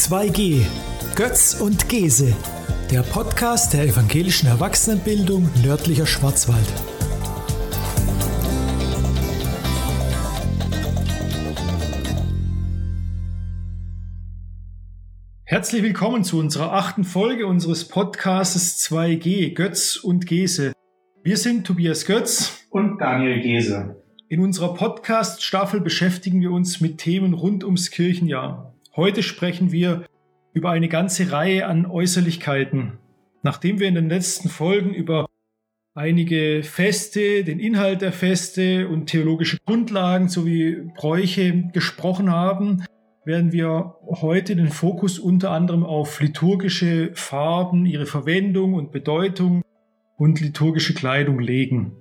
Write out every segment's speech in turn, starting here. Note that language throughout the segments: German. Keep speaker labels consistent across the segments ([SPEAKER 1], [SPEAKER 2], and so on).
[SPEAKER 1] 2G. Götz und Gese. Der Podcast der evangelischen Erwachsenenbildung nördlicher Schwarzwald. Herzlich willkommen zu unserer achten Folge unseres Podcasts 2G, Götz und Gese. Wir sind Tobias Götz
[SPEAKER 2] und Daniel Gese.
[SPEAKER 1] In unserer Podcast-Staffel beschäftigen wir uns mit Themen rund ums Kirchenjahr. Heute sprechen wir über eine ganze Reihe an Äußerlichkeiten. Nachdem wir in den letzten Folgen über einige Feste, den Inhalt der Feste und theologische Grundlagen sowie Bräuche gesprochen haben, werden wir heute den Fokus unter anderem auf liturgische Farben, ihre Verwendung und Bedeutung und liturgische Kleidung legen.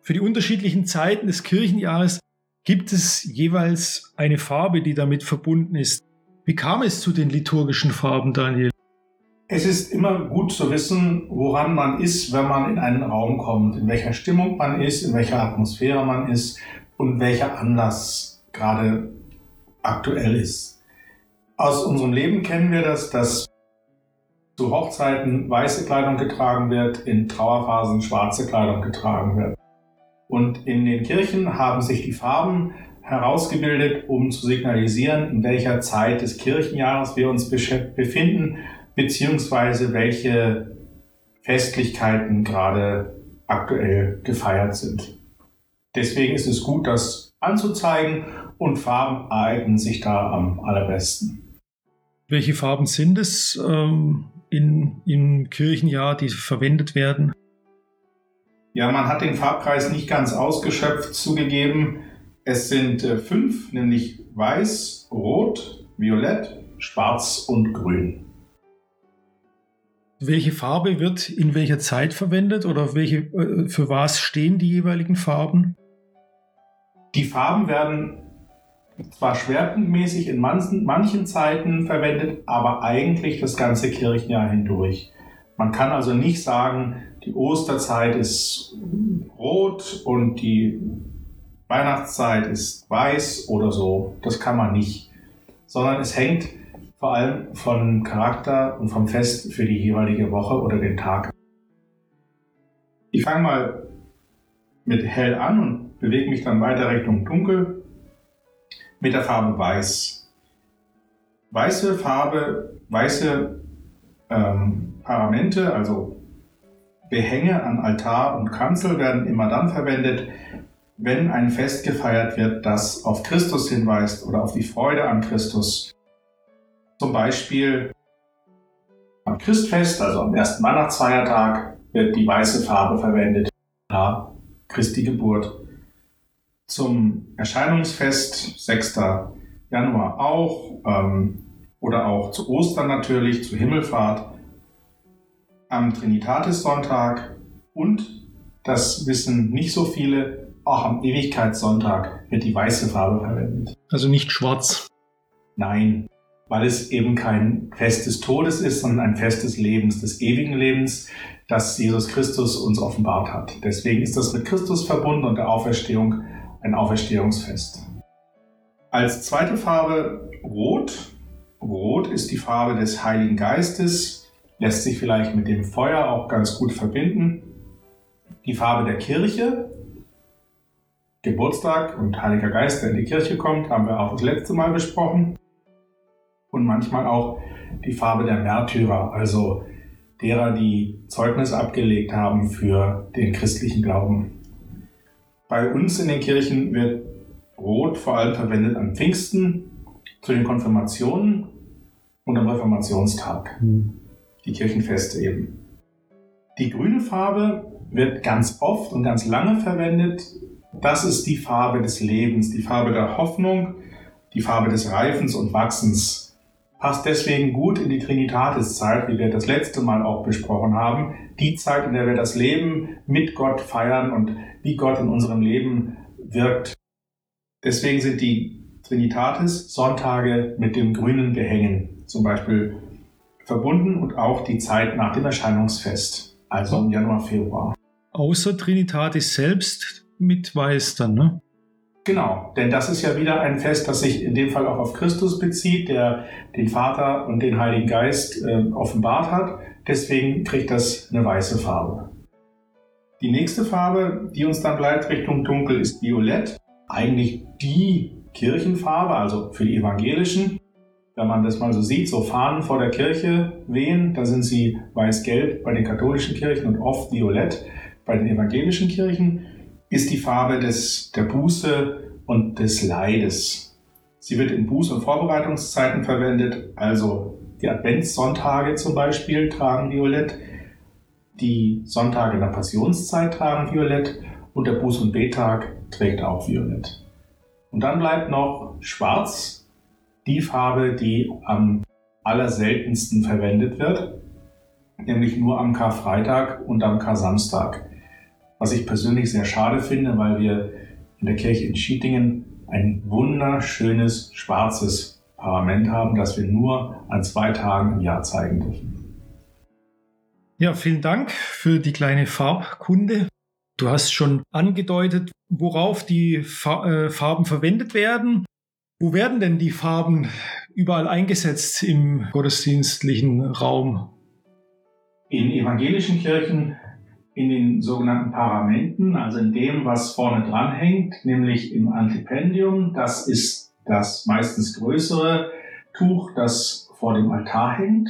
[SPEAKER 1] Für die unterschiedlichen Zeiten des Kirchenjahres gibt es jeweils eine Farbe, die damit verbunden ist. Wie kam es zu den liturgischen Farben, Daniel?
[SPEAKER 2] Es ist immer gut zu wissen, woran man ist, wenn man in einen Raum kommt, in welcher Stimmung man ist, in welcher Atmosphäre man ist und welcher Anlass gerade aktuell ist. Aus unserem Leben kennen wir das, dass zu Hochzeiten weiße Kleidung getragen wird, in Trauerphasen schwarze Kleidung getragen wird. Und in den Kirchen haben sich die Farben herausgebildet, um zu signalisieren, in welcher Zeit des Kirchenjahres wir uns befinden, beziehungsweise welche Festlichkeiten gerade aktuell gefeiert sind. Deswegen ist es gut, das anzuzeigen und Farben eignen sich da am allerbesten.
[SPEAKER 1] Welche Farben sind es ähm, in, im Kirchenjahr, die verwendet werden?
[SPEAKER 2] Ja, man hat den Farbkreis nicht ganz ausgeschöpft zugegeben. Es sind äh, fünf, nämlich weiß, rot, violett, schwarz und grün.
[SPEAKER 1] Welche Farbe wird in welcher Zeit verwendet oder welche, äh, für was stehen die jeweiligen Farben?
[SPEAKER 2] Die Farben werden zwar schwerpunktmäßig in manchen, manchen Zeiten verwendet, aber eigentlich das ganze Kirchenjahr hindurch. Man kann also nicht sagen, die Osterzeit ist rot und die Weihnachtszeit ist weiß oder so. Das kann man nicht. Sondern es hängt vor allem vom Charakter und vom Fest für die jeweilige Woche oder den Tag. Ich fange mal mit hell an und bewege mich dann weiter Richtung dunkel mit der Farbe weiß. Weiße Farbe, weiße ähm, Paramente, also Behänge an Altar und Kanzel werden immer dann verwendet, wenn ein Fest gefeiert wird, das auf Christus hinweist oder auf die Freude an Christus. Zum Beispiel am Christfest, also am ersten Weihnachtsfeiertag, wird die weiße Farbe verwendet. Ja, Christi Geburt. Zum Erscheinungsfest, 6. Januar auch, ähm, oder auch zu Ostern natürlich, zu Himmelfahrt am Trinitatis-Sonntag und, das wissen nicht so viele, auch am Ewigkeitssonntag wird die weiße Farbe verwendet.
[SPEAKER 1] Also nicht schwarz.
[SPEAKER 2] Nein, weil es eben kein Fest des Todes ist, sondern ein Fest des Lebens, des ewigen Lebens, das Jesus Christus uns offenbart hat. Deswegen ist das mit Christus verbunden und der Auferstehung ein Auferstehungsfest. Als zweite Farbe Rot. Rot ist die Farbe des Heiligen Geistes, lässt sich vielleicht mit dem Feuer auch ganz gut verbinden. Die Farbe der Kirche, Geburtstag und Heiliger Geist, der in die Kirche kommt, haben wir auch das letzte Mal besprochen. Und manchmal auch die Farbe der Märtyrer, also derer, die Zeugnis abgelegt haben für den christlichen Glauben. Bei uns in den Kirchen wird Rot vor allem verwendet am Pfingsten, zu den Konfirmationen und am Reformationstag. Mhm die Kirchenfeste eben. Die grüne Farbe wird ganz oft und ganz lange verwendet. Das ist die Farbe des Lebens, die Farbe der Hoffnung, die Farbe des Reifens und Wachsens. Passt deswegen gut in die Trinitatiszeit, wie wir das letzte Mal auch besprochen haben. Die Zeit, in der wir das Leben mit Gott feiern und wie Gott in unserem Leben wirkt. Deswegen sind die Trinitatis-Sonntage mit dem grünen Behängen, zum Beispiel verbunden und auch die Zeit nach dem Erscheinungsfest, also im Januar, Februar.
[SPEAKER 1] Außer Trinitatis selbst mit Weiß dann, ne?
[SPEAKER 2] Genau, denn das ist ja wieder ein Fest, das sich in dem Fall auch auf Christus bezieht, der den Vater und den Heiligen Geist äh, offenbart hat. Deswegen kriegt das eine weiße Farbe. Die nächste Farbe, die uns dann bleibt Richtung Dunkel, ist Violett. Eigentlich die Kirchenfarbe, also für die Evangelischen. Wenn man das mal so sieht, so Fahnen vor der Kirche wehen, da sind sie weiß-gelb bei den katholischen Kirchen und oft violett bei den evangelischen Kirchen, ist die Farbe des, der Buße und des Leides. Sie wird in Buß- und Vorbereitungszeiten verwendet, also die Adventssonntage zum Beispiel tragen Violett, die Sonntage in der Passionszeit tragen Violett und der Buß- und Bettag trägt auch Violett. Und dann bleibt noch Schwarz, die Farbe, die am allerseltensten verwendet wird, nämlich nur am Karfreitag und am Kar-Samstag. Was ich persönlich sehr schade finde, weil wir in der Kirche in Schietingen ein wunderschönes schwarzes Parament haben, das wir nur an zwei Tagen im Jahr zeigen dürfen.
[SPEAKER 1] Ja, vielen Dank für die kleine Farbkunde. Du hast schon angedeutet, worauf die äh, Farben verwendet werden. Wo werden denn die Farben überall eingesetzt im gottesdienstlichen Raum?
[SPEAKER 2] In evangelischen Kirchen in den sogenannten Paramenten, also in dem, was vorne dran hängt, nämlich im Antipendium. Das ist das meistens größere Tuch, das vor dem Altar hängt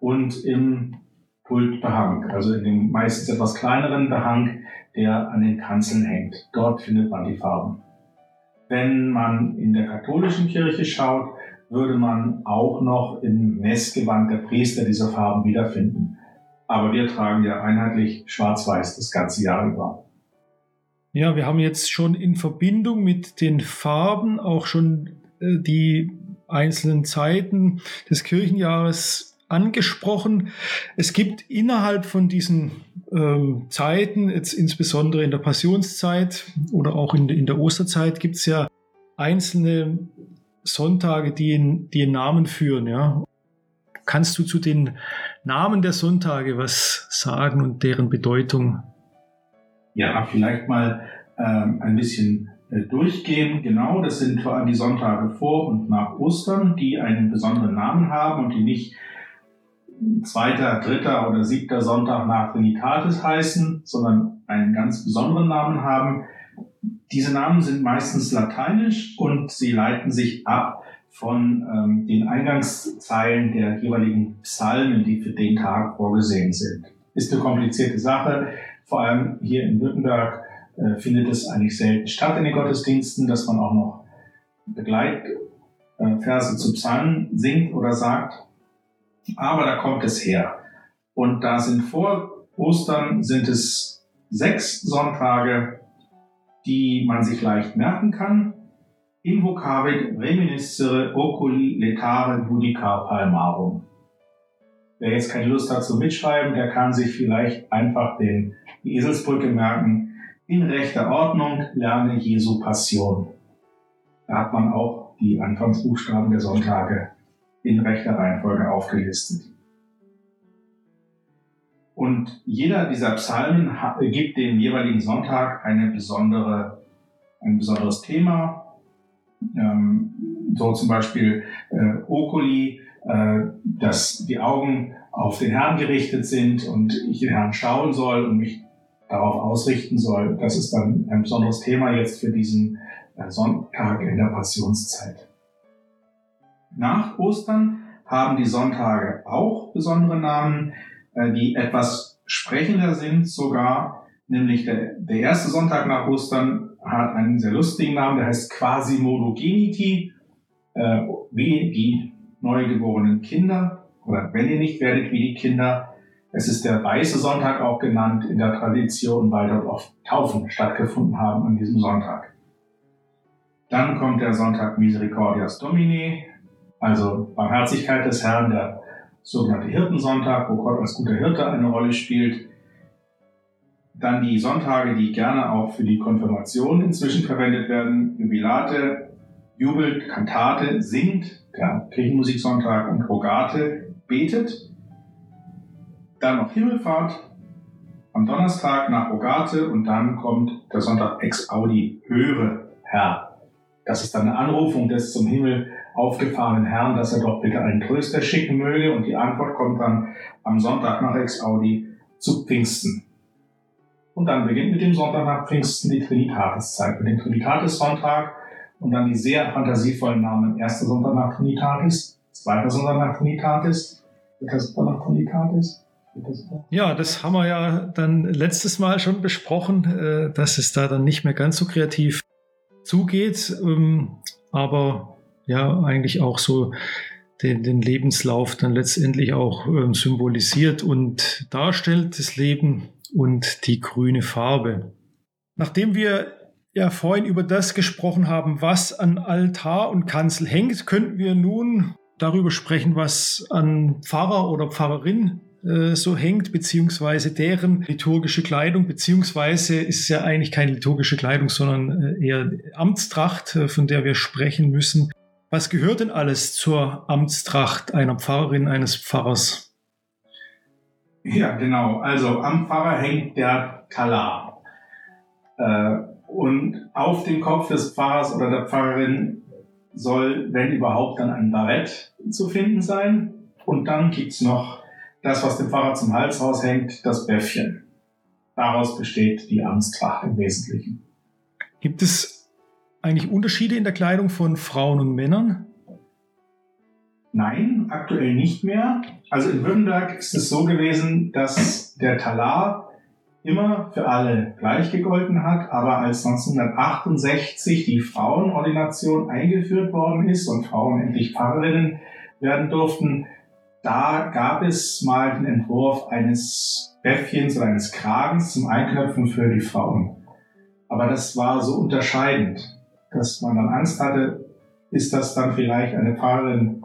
[SPEAKER 2] und im Pultbehang, also in dem meistens etwas kleineren Behang, der an den Kanzeln hängt. Dort findet man die Farben. Wenn man in der katholischen Kirche schaut, würde man auch noch im Messgewand der Priester diese Farben wiederfinden. Aber wir tragen ja einheitlich schwarz-weiß das ganze Jahr über.
[SPEAKER 1] Ja, wir haben jetzt schon in Verbindung mit den Farben auch schon äh, die einzelnen Zeiten des Kirchenjahres angesprochen. Es gibt innerhalb von diesen ähm, Zeiten, jetzt insbesondere in der Passionszeit oder auch in, in der Osterzeit, gibt es ja einzelne Sonntage, die, in, die einen Namen führen. Ja. Kannst du zu den Namen der Sonntage was sagen und deren Bedeutung?
[SPEAKER 2] Ja, vielleicht mal ähm, ein bisschen äh, durchgehen. Genau, das sind vor allem die Sonntage vor und nach Ostern, die einen besonderen Namen haben und die nicht zweiter, dritter oder siebter Sonntag nach Trinitatis heißen, sondern einen ganz besonderen Namen haben. Diese Namen sind meistens lateinisch und sie leiten sich ab von ähm, den Eingangszeilen der jeweiligen Psalmen, die für den Tag vorgesehen sind. Ist eine komplizierte Sache. Vor allem hier in Württemberg äh, findet es eigentlich selten statt in den Gottesdiensten, dass man auch noch Begleitverse äh, zu Psalmen singt oder sagt. Aber da kommt es her. Und da sind vor Ostern sind es sechs Sonntage, die man sich leicht merken kann invocavit reminiscere oculi letare judica palmarum. Wer jetzt keine Lust hat zu mitschreiben, der kann sich vielleicht einfach den, die Eselsbrücke merken. In rechter Ordnung lerne Jesu Passion. Da hat man auch die Anfangsbuchstaben der Sonntage in rechter Reihenfolge aufgelistet. Und jeder dieser Psalmen gibt dem jeweiligen Sonntag eine besondere, ein besonderes Thema, ähm, so zum Beispiel äh, Oculi, äh, dass die Augen auf den Herrn gerichtet sind und ich den Herrn schauen soll und mich darauf ausrichten soll. Das ist dann ein besonderes Thema jetzt für diesen äh, Sonntag in der Passionszeit. Nach Ostern haben die Sonntage auch besondere Namen, äh, die etwas sprechender sind sogar, nämlich der, der erste Sonntag nach Ostern hat einen sehr lustigen Namen, der heißt Quasimodogeniti, äh, wie die neugeborenen Kinder, oder wenn ihr nicht werdet wie die Kinder. Es ist der Weiße Sonntag auch genannt in der Tradition, weil dort oft Taufen stattgefunden haben an diesem Sonntag. Dann kommt der Sonntag Misericordias Domini, also Barmherzigkeit des Herrn, der sogenannte Hirtensonntag, wo Gott als guter Hirte eine Rolle spielt. Dann die Sonntage, die gerne auch für die Konfirmation inzwischen verwendet werden. Jubilate, jubelt, Kantate, singt, der Kirchenmusiksonntag und Rogate, betet. Dann noch Himmelfahrt am Donnerstag nach Rogate und dann kommt der Sonntag Ex Audi, höre Herr. Das ist dann eine Anrufung des zum Himmel aufgefahrenen Herrn, dass er doch bitte einen Tröster schicken möge. Und die Antwort kommt dann am Sonntag nach Ex-Audi zu Pfingsten. Und dann beginnt mit dem Sonntag nach Pfingsten die Trinitatiszeit, mit dem Trinitatis-Sonntag und dann die sehr fantasievollen Namen. Erster Sonntag nach Trinitatis, zweiter Sonntag nach Trinitatis, dritter Sonntag nach Trinitatis.
[SPEAKER 1] Ja, das haben wir ja dann letztes Mal schon besprochen, äh, dass es da dann nicht mehr ganz so kreativ zugeht, ähm, aber ja, eigentlich auch so den, den Lebenslauf dann letztendlich auch ähm, symbolisiert und darstellt, das Leben und die grüne Farbe. Nachdem wir ja vorhin über das gesprochen haben, was an Altar und Kanzel hängt, könnten wir nun darüber sprechen, was an Pfarrer oder Pfarrerin äh, so hängt, beziehungsweise deren liturgische Kleidung, beziehungsweise ist es ja eigentlich keine liturgische Kleidung, sondern äh, eher Amtstracht, äh, von der wir sprechen müssen. Was gehört denn alles zur Amtstracht einer Pfarrerin, eines Pfarrers?
[SPEAKER 2] Ja, genau. Also am Pfarrer hängt der Talar. Äh, und auf dem Kopf des Pfarrers oder der Pfarrerin soll, wenn überhaupt, dann ein Barett zu finden sein. Und dann gibt es noch das, was dem Pfarrer zum Hals raushängt, das Bäffchen. Daraus besteht die Amtstracht im Wesentlichen.
[SPEAKER 1] Gibt es eigentlich Unterschiede in der Kleidung von Frauen und Männern?
[SPEAKER 2] Nein, aktuell nicht mehr. Also in Württemberg ist es so gewesen, dass der Talar immer für alle gleich gegolten hat, aber als 1968 die Frauenordination eingeführt worden ist und Frauen endlich Pfarrerinnen werden durften, da gab es mal den Entwurf eines Bäffchens oder eines Kragens zum Einknöpfen für die Frauen. Aber das war so unterscheidend, dass man dann Angst hatte, ist das dann vielleicht eine Pfarrerin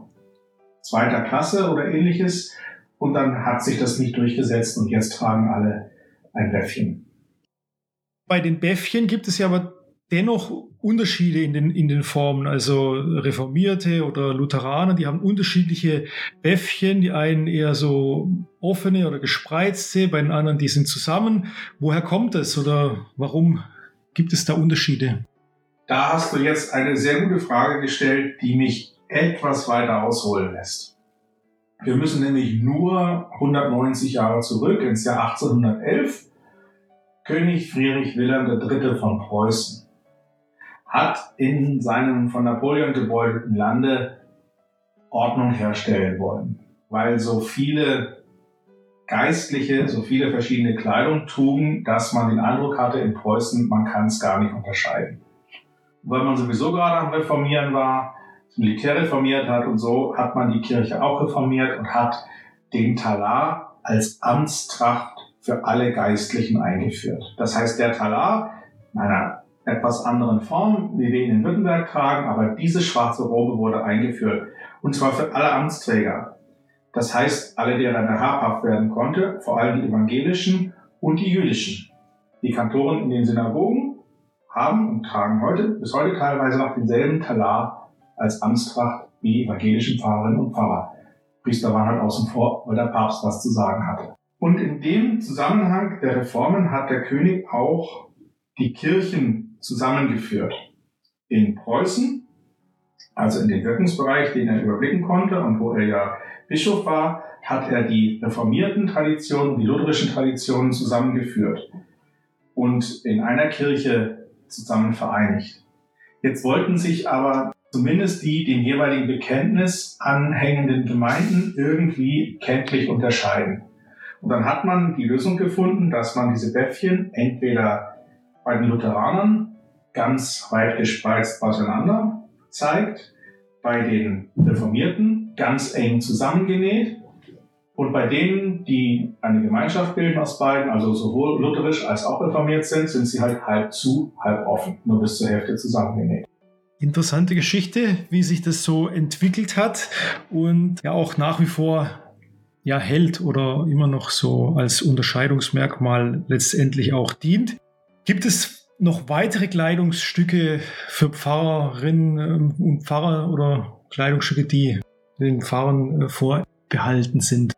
[SPEAKER 2] zweiter Klasse oder ähnliches. Und dann hat sich das nicht durchgesetzt und jetzt tragen alle ein Bäffchen.
[SPEAKER 1] Bei den Bäffchen gibt es ja aber dennoch Unterschiede in den, in den Formen. Also Reformierte oder Lutheraner, die haben unterschiedliche Bäffchen. Die einen eher so offene oder gespreizte, bei den anderen, die sind zusammen. Woher kommt das oder warum gibt es da Unterschiede?
[SPEAKER 2] Da hast du jetzt eine sehr gute Frage gestellt, die mich etwas weiter ausholen lässt. Wir müssen nämlich nur 190 Jahre zurück ins Jahr 1811. König Friedrich Wilhelm III. von Preußen hat in seinem von Napoleon gebeuteten Lande Ordnung herstellen wollen, weil so viele Geistliche, so viele verschiedene Kleidung trugen, dass man den Eindruck hatte in Preußen, man kann es gar nicht unterscheiden. Weil man sowieso gerade am Reformieren war, das Militär reformiert hat und so hat man die Kirche auch reformiert und hat den Talar als Amtstracht für alle Geistlichen eingeführt. Das heißt, der Talar in einer etwas anderen Form, wie wir ihn in Württemberg tragen, aber diese schwarze Robe wurde eingeführt. Und zwar für alle Amtsträger. Das heißt, alle, deren er habhaft werden konnte, vor allem die evangelischen und die jüdischen. Die Kantoren in den Synagogen haben und tragen heute, bis heute teilweise noch denselben Talar als Amtstracht wie evangelischen Pfarrerinnen und Pfarrer. Priester waren halt außen vor, weil der Papst was zu sagen hatte. Und in dem Zusammenhang der Reformen hat der König auch die Kirchen zusammengeführt. In Preußen, also in den Wirkungsbereich, den er überblicken konnte und wo er ja Bischof war, hat er die reformierten Traditionen, die lutherischen Traditionen zusammengeführt und in einer Kirche zusammen vereinigt. Jetzt wollten sich aber zumindest die dem jeweiligen Bekenntnis anhängenden Gemeinden irgendwie kenntlich unterscheiden. Und dann hat man die Lösung gefunden, dass man diese Bäffchen entweder bei den Lutheranern ganz weit gespreizt auseinander zeigt, bei den Reformierten ganz eng zusammengenäht und bei denen, die eine Gemeinschaft bilden aus beiden, also sowohl lutherisch als auch reformiert sind, sind sie halt halb zu, halb offen, nur bis zur Hälfte zusammengenäht
[SPEAKER 1] interessante Geschichte, wie sich das so entwickelt hat und ja auch nach wie vor ja hält oder immer noch so als Unterscheidungsmerkmal letztendlich auch dient. Gibt es noch weitere Kleidungsstücke für Pfarrerinnen ähm, und Pfarrer oder Kleidungsstücke, die den Pfarrern äh, vorbehalten sind?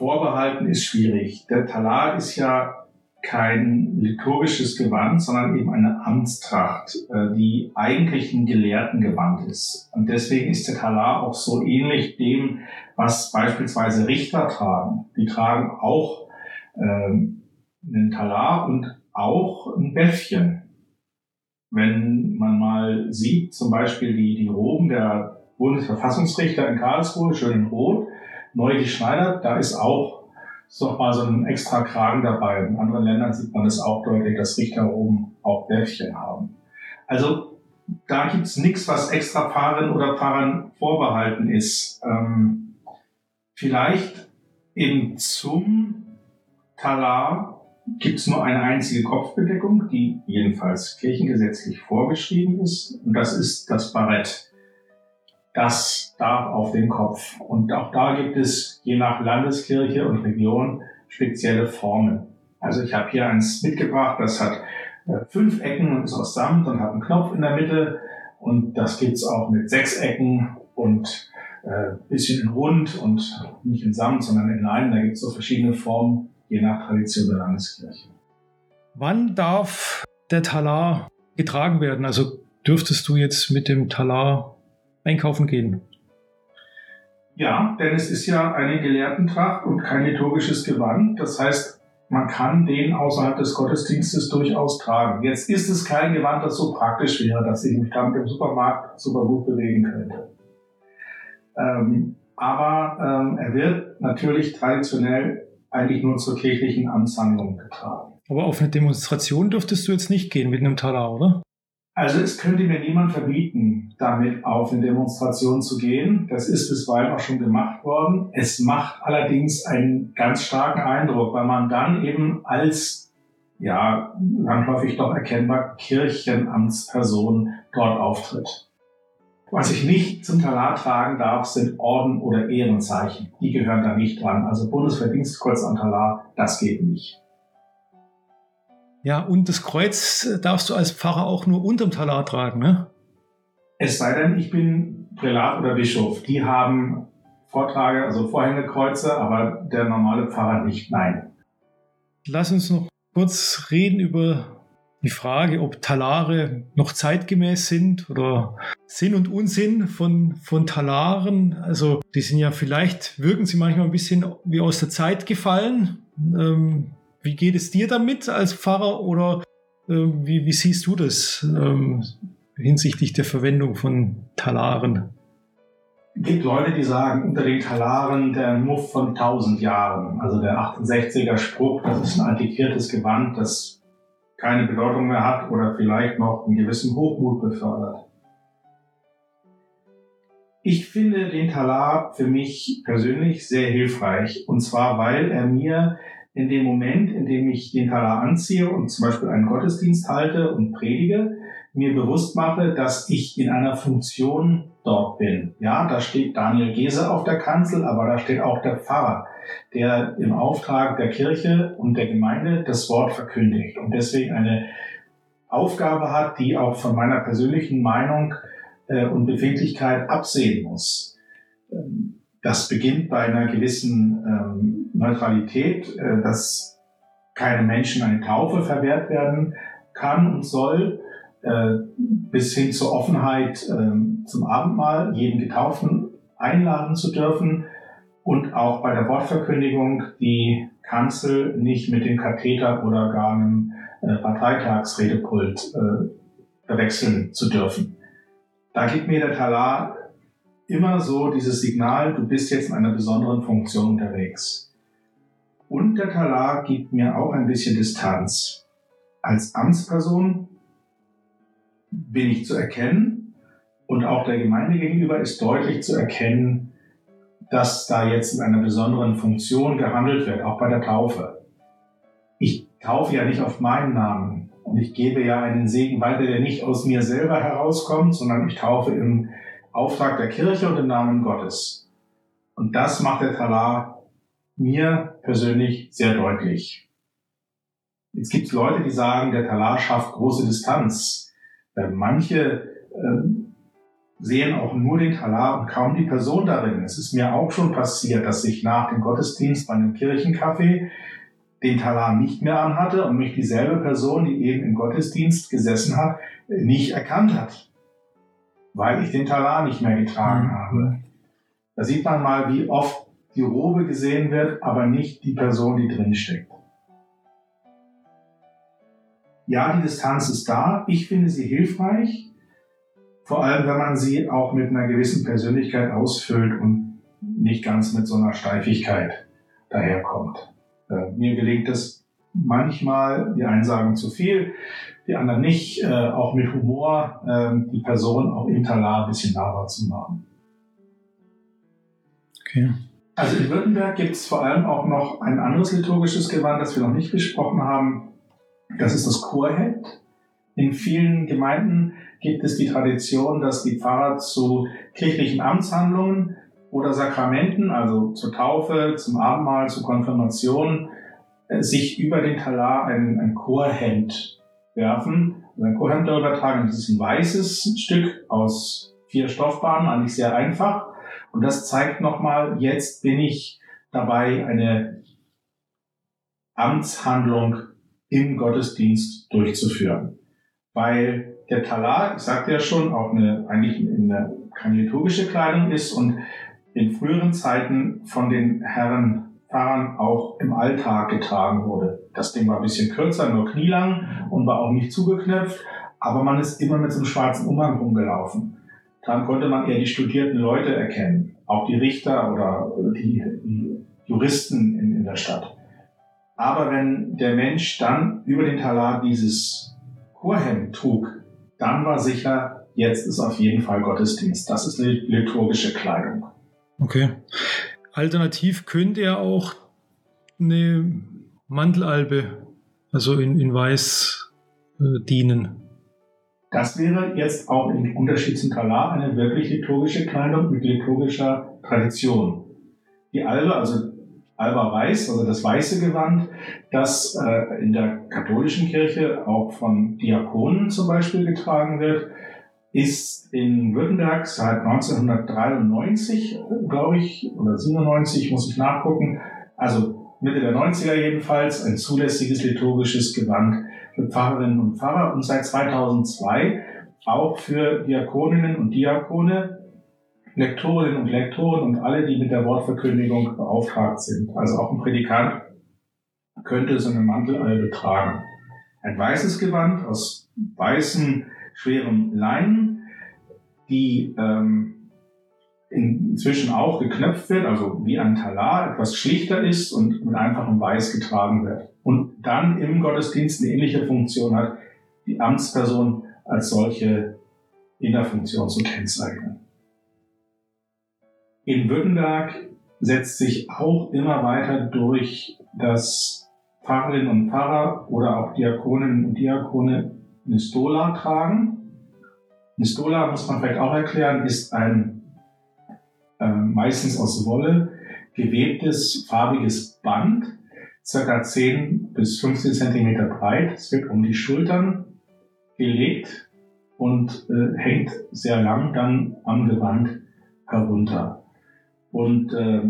[SPEAKER 2] Vorbehalten ist schwierig. Der Talar ist ja kein liturgisches Gewand, sondern eben eine Amtstracht, äh, die eigentlich ein Gelehrtengewand ist. Und deswegen ist der Talar auch so ähnlich dem, was beispielsweise Richter tragen. Die tragen auch ähm, einen Talar und auch ein Bäffchen. Wenn man mal sieht, zum Beispiel die, die Roben der Bundesverfassungsrichter in Karlsruhe, schön in Rot, neu geschneidert, da ist auch ist noch mal so ein extra Kragen dabei. In anderen Ländern sieht man es auch deutlich, dass Richter oben auch Bäffchen haben. Also da gibt's nichts, was extra Paaren oder Paaren vorbehalten ist. Ähm, vielleicht eben zum Talar gibt's nur eine einzige Kopfbedeckung, die jedenfalls kirchengesetzlich vorgeschrieben ist. Und das ist das Barett das darf auf den Kopf. Und auch da gibt es je nach Landeskirche und Region spezielle Formen. Also ich habe hier eins mitgebracht, das hat äh, fünf Ecken und ist aus Samt und hat einen Knopf in der Mitte. Und das gibt's auch mit sechs Ecken und äh, bisschen in rund und nicht in Samt, sondern in Leinen. Da gibt's so verschiedene Formen, je nach Tradition der Landeskirche.
[SPEAKER 1] Wann darf der Talar getragen werden? Also dürftest du jetzt mit dem Talar einkaufen gehen.
[SPEAKER 2] Ja, denn es ist ja eine Gelehrtentracht und kein liturgisches Gewand. Das heißt, man kann den außerhalb des Gottesdienstes durchaus tragen. Jetzt ist es kein Gewand, das so praktisch wäre, dass ich mich damit im Supermarkt super gut bewegen könnte. Ähm, aber ähm, er wird natürlich traditionell eigentlich nur zur kirchlichen Amtshandlung getragen.
[SPEAKER 1] Aber auf eine Demonstration dürftest du jetzt nicht gehen mit einem Talar, oder?
[SPEAKER 2] Also es könnte mir niemand verbieten, damit auf eine Demonstration zu gehen. Das ist bisweilen auch schon gemacht worden. Es macht allerdings einen ganz starken Eindruck, weil man dann eben als, ja, landläufig doch erkennbar Kirchenamtsperson dort auftritt. Was ich nicht zum Talar tragen darf, sind Orden oder Ehrenzeichen. Die gehören da nicht dran. Also Bundesverdienstkreuz am Talar, das geht nicht.
[SPEAKER 1] Ja, und das Kreuz darfst du als Pfarrer auch nur unterm Talar tragen, ne?
[SPEAKER 2] Es sei denn, ich bin Prälat oder Bischof. Die haben Vortrage, also Vorhängekreuze, aber der normale Pfarrer nicht. Nein.
[SPEAKER 1] Lass uns noch kurz reden über die Frage, ob Talare noch zeitgemäß sind oder Sinn und Unsinn von, von Talaren. Also die sind ja vielleicht, wirken sie manchmal ein bisschen wie aus der Zeit gefallen. Ähm, wie geht es dir damit als Pfarrer oder äh, wie, wie, siehst du das ähm, hinsichtlich der Verwendung von Talaren?
[SPEAKER 2] Es gibt Leute, die sagen, unter den Talaren der Muff von 1000 Jahren, also der 68er Spruch, das ist ein antiquiertes Gewand, das keine Bedeutung mehr hat oder vielleicht noch einen gewissen Hochmut befördert. Ich finde den Talar für mich persönlich sehr hilfreich. Und zwar, weil er mir in dem Moment, in dem ich den Talar anziehe und zum Beispiel einen Gottesdienst halte und predige, mir bewusst mache, dass ich in einer Funktion dort bin. Ja, da steht Daniel Gese auf der Kanzel, aber da steht auch der Pfarrer, der im Auftrag der Kirche und der Gemeinde das Wort verkündigt und deswegen eine Aufgabe hat, die auch von meiner persönlichen Meinung äh, und Befindlichkeit absehen muss. Das beginnt bei einer gewissen ähm, Neutralität, äh, dass keine Menschen eine Taufe verwehrt werden kann und soll, äh, bis hin zur Offenheit äh, zum Abendmahl, jeden Getauften einladen zu dürfen und auch bei der Wortverkündigung die Kanzel nicht mit dem Katheter oder gar einem äh, Parteitagsredepult äh, verwechseln zu dürfen. Da gibt mir der Talar immer so dieses Signal, du bist jetzt in einer besonderen Funktion unterwegs. Und der Talar gibt mir auch ein bisschen Distanz. Als Amtsperson bin ich zu erkennen und auch der Gemeinde gegenüber ist deutlich zu erkennen, dass da jetzt in einer besonderen Funktion gehandelt wird, auch bei der Taufe. Ich taufe ja nicht auf meinen Namen und ich gebe ja einen Segen weiter, der nicht aus mir selber herauskommt, sondern ich taufe im Auftrag der Kirche und im Namen Gottes. Und das macht der Talar mir persönlich sehr deutlich. Jetzt gibt es Leute, die sagen, der Talar schafft große Distanz. Äh, manche äh, sehen auch nur den Talar und kaum die Person darin. Es ist mir auch schon passiert, dass ich nach dem Gottesdienst bei einem Kirchenkaffee den Talar nicht mehr anhatte und mich dieselbe Person, die eben im Gottesdienst gesessen hat, nicht erkannt hat, weil ich den Talar nicht mehr getragen mhm. habe. Da sieht man mal, wie oft die Robe gesehen wird, aber nicht die Person, die drin steckt. Ja, die Distanz ist da. Ich finde sie hilfreich, vor allem wenn man sie auch mit einer gewissen Persönlichkeit ausfüllt und nicht ganz mit so einer Steifigkeit daherkommt. Äh, mir gelingt es manchmal, die einen sagen zu viel, die anderen nicht, äh, auch mit Humor äh, die Person auch im Talar ein bisschen nahbar zu machen. Okay. Also in Württemberg gibt es vor allem auch noch ein anderes liturgisches Gewand, das wir noch nicht besprochen haben. Das ist das Chorhemd. In vielen Gemeinden gibt es die Tradition, dass die Pfarrer zu kirchlichen Amtshandlungen oder Sakramenten, also zur Taufe, zum Abendmahl, zur Konfirmation, äh, sich über den Talar ein, ein Chorhemd werfen, ein Chorhemd darüber tragen. Das ist ein weißes Stück aus vier Stoffbahnen, eigentlich sehr einfach. Und das zeigt nochmal, jetzt bin ich dabei, eine Amtshandlung im Gottesdienst durchzuführen. Weil der Talar, ich sagte ja schon, auch eine, eigentlich eine, keine Kleidung ist und in früheren Zeiten von den Herren Pfarrern auch im Alltag getragen wurde. Das Ding war ein bisschen kürzer, nur knielang und war auch nicht zugeknöpft, aber man ist immer mit so einem schwarzen Umhang rumgelaufen. Dann konnte man eher die studierten Leute erkennen, auch die Richter oder die, die Juristen in, in der Stadt. Aber wenn der Mensch dann über den Talar dieses Chorhemd trug, dann war sicher, jetzt ist auf jeden Fall Gottesdienst. Das ist eine liturgische Kleidung.
[SPEAKER 1] Okay. Alternativ könnte er auch eine Mantelalbe, also in, in Weiß, äh, dienen.
[SPEAKER 2] Das wäre jetzt auch im Unterschied zum Talar eine wirklich liturgische Kleidung mit liturgischer Tradition. Die Albe, also Alba Weiß, also das weiße Gewand, das äh, in der katholischen Kirche auch von Diakonen zum Beispiel getragen wird, ist in Württemberg seit 1993, glaube ich, oder 97, muss ich nachgucken, also Mitte der 90er jedenfalls, ein zulässiges liturgisches Gewand für Pfarrerinnen und Pfarrer und seit 2002 auch für Diakoninnen und Diakone Lektorinnen und Lektoren und alle, die mit der Wortverkündigung beauftragt sind. Also auch ein Predikant könnte so eine Mantelalbe tragen. Ein weißes Gewand aus weißem, schwerem Leinen, die ähm, inzwischen auch geknöpft wird, also wie ein Talar, etwas schlichter ist und mit einfachem Weiß getragen wird. Und dann im Gottesdienst eine ähnliche Funktion hat, die Amtsperson als solche in der Funktion zu kennzeichnen. In Württemberg setzt sich auch immer weiter durch, dass Pfarrerinnen und Pfarrer oder auch Diakoninnen und Diakone eine Stola tragen. Eine Stola, muss man vielleicht auch erklären, ist ein meistens aus Wolle gewebtes farbiges Band, circa 10 bis 15 Zentimeter breit. Es wird um die Schultern gelegt und äh, hängt sehr lang dann am Gewand herunter. Und äh,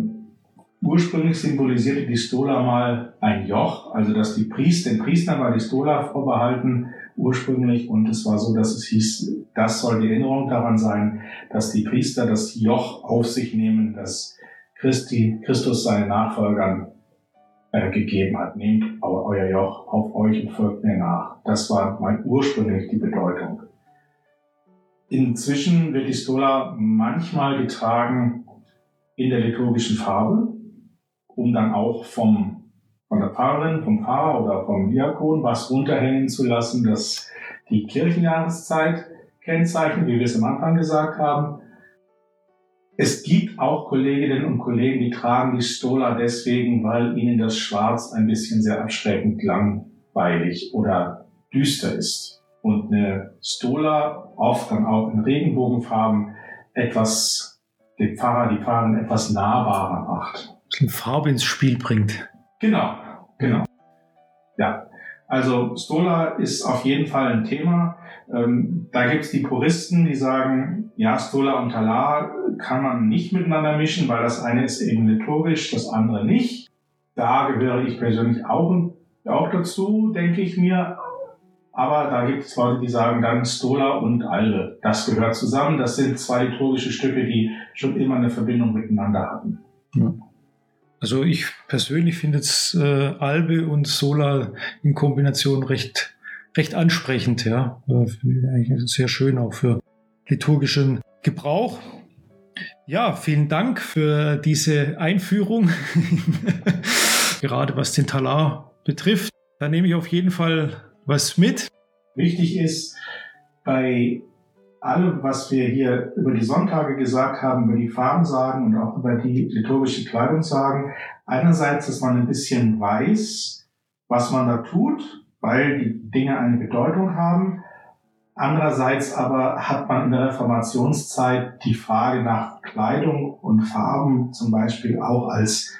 [SPEAKER 2] ursprünglich symbolisierte die Stola mal ein Joch, also dass die Priester, den Priester war die Stola vorbehalten ursprünglich und es war so, dass es hieß, das soll die Erinnerung daran sein, dass die Priester das Joch auf sich nehmen, das Christi, Christus seinen Nachfolgern äh, gegeben hat. Nehmt euer Joch auf euch und folgt mir nach. Das war mal ursprünglich die Bedeutung. Inzwischen wird die Stola manchmal getragen in der liturgischen Farbe, um dann auch vom, von der Pfarrerin, vom Pfarrer oder vom Diakon was runterhängen zu lassen, das die Kirchenjahreszeit kennzeichnet, wie wir es am Anfang gesagt haben. Es gibt auch Kolleginnen und Kollegen, die tragen die Stola deswegen, weil ihnen das Schwarz ein bisschen sehr abschreckend langweilig oder düster ist. Und eine Stola, oft dann auch in Regenbogenfarben, etwas den Pfarrer, die Pfarrerin etwas nahbarer macht.
[SPEAKER 1] Ein Farbe ins Spiel bringt.
[SPEAKER 2] Genau, genau. Ja, also Stola ist auf jeden Fall ein Thema. Ähm, da gibt es die Puristen, die sagen, ja, Stola und Talar kann man nicht miteinander mischen, weil das eine ist eben liturgisch, das andere nicht. Da gehöre ich persönlich auch, auch dazu, denke ich mir. Aber da gibt es Leute, die sagen dann Stola und Albe. Das gehört zusammen. Das sind zwei liturgische Stücke, die schon immer eine Verbindung miteinander hatten.
[SPEAKER 1] Ja. Also ich persönlich finde jetzt äh, Albe und Sola in Kombination recht, recht ansprechend, ja. Äh, eigentlich sehr schön auch für liturgischen Gebrauch. Ja, vielen Dank für diese Einführung, gerade was den Talar betrifft. Da nehme ich auf jeden Fall was mit.
[SPEAKER 2] Wichtig ist bei allem, was wir hier über die Sonntage gesagt haben, über die Farben sagen und auch über die liturgische Kleidung sagen, einerseits, dass man ein bisschen weiß, was man da tut, weil die Dinge eine Bedeutung haben. Andererseits aber hat man in der Reformationszeit die Frage nach Kleidung und Farben zum Beispiel auch als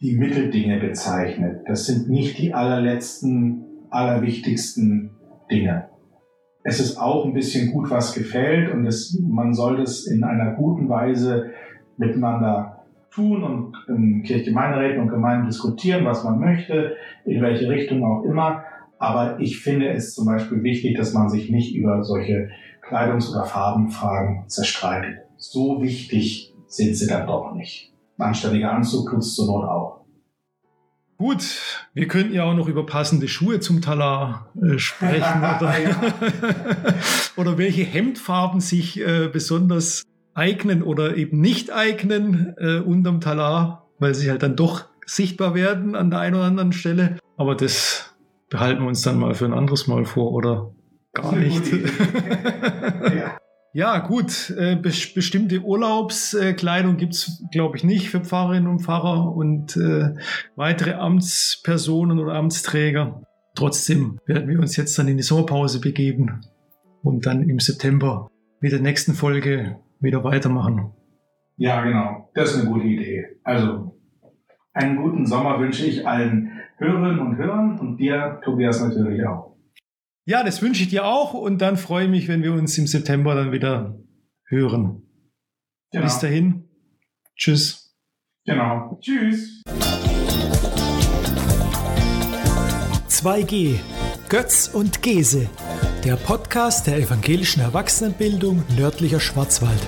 [SPEAKER 2] die Mitteldinge bezeichnet. Das sind nicht die allerletzten, allerwichtigsten Dinge. Es ist auch ein bisschen gut, was gefällt und es, man soll das in einer guten Weise miteinander tun und in Kirchgemeinderäten und Gemeinden diskutieren, was man möchte, in welche Richtung auch immer. Aber ich finde es zum Beispiel wichtig, dass man sich nicht über solche Kleidungs- oder Farbenfragen zerstreitet. So wichtig sind sie dann doch nicht. Ein anständiger Anzug tut es zur Not auch.
[SPEAKER 1] Gut, wir könnten ja auch noch über passende Schuhe zum Talar äh, sprechen oder, oder welche Hemdfarben sich äh, besonders eignen oder eben nicht eignen äh, unterm Talar, weil sie halt dann doch sichtbar werden an der einen oder anderen Stelle. Aber das behalten wir uns dann mal für ein anderes Mal vor oder gar nicht. ja. gut. Äh, bestimmte Urlaubskleidung gibt's, glaube ich, nicht für Pfarrerinnen und Pfarrer und äh, weitere Amtspersonen oder Amtsträger. Trotzdem werden wir uns jetzt dann in die Sommerpause begeben und dann im September mit der nächsten Folge wieder weitermachen.
[SPEAKER 2] Ja, genau. Das ist eine gute Idee. Also, einen guten Sommer wünsche ich allen Hörerinnen und Hörern und dir, Tobias, natürlich auch.
[SPEAKER 1] Ja, das wünsche ich dir auch und dann freue ich mich, wenn wir uns im September dann wieder hören. Genau. Bis dahin. Tschüss.
[SPEAKER 2] Genau. Tschüss.
[SPEAKER 3] 2G. Götz und Gese. Der Podcast der evangelischen Erwachsenenbildung nördlicher Schwarzwald.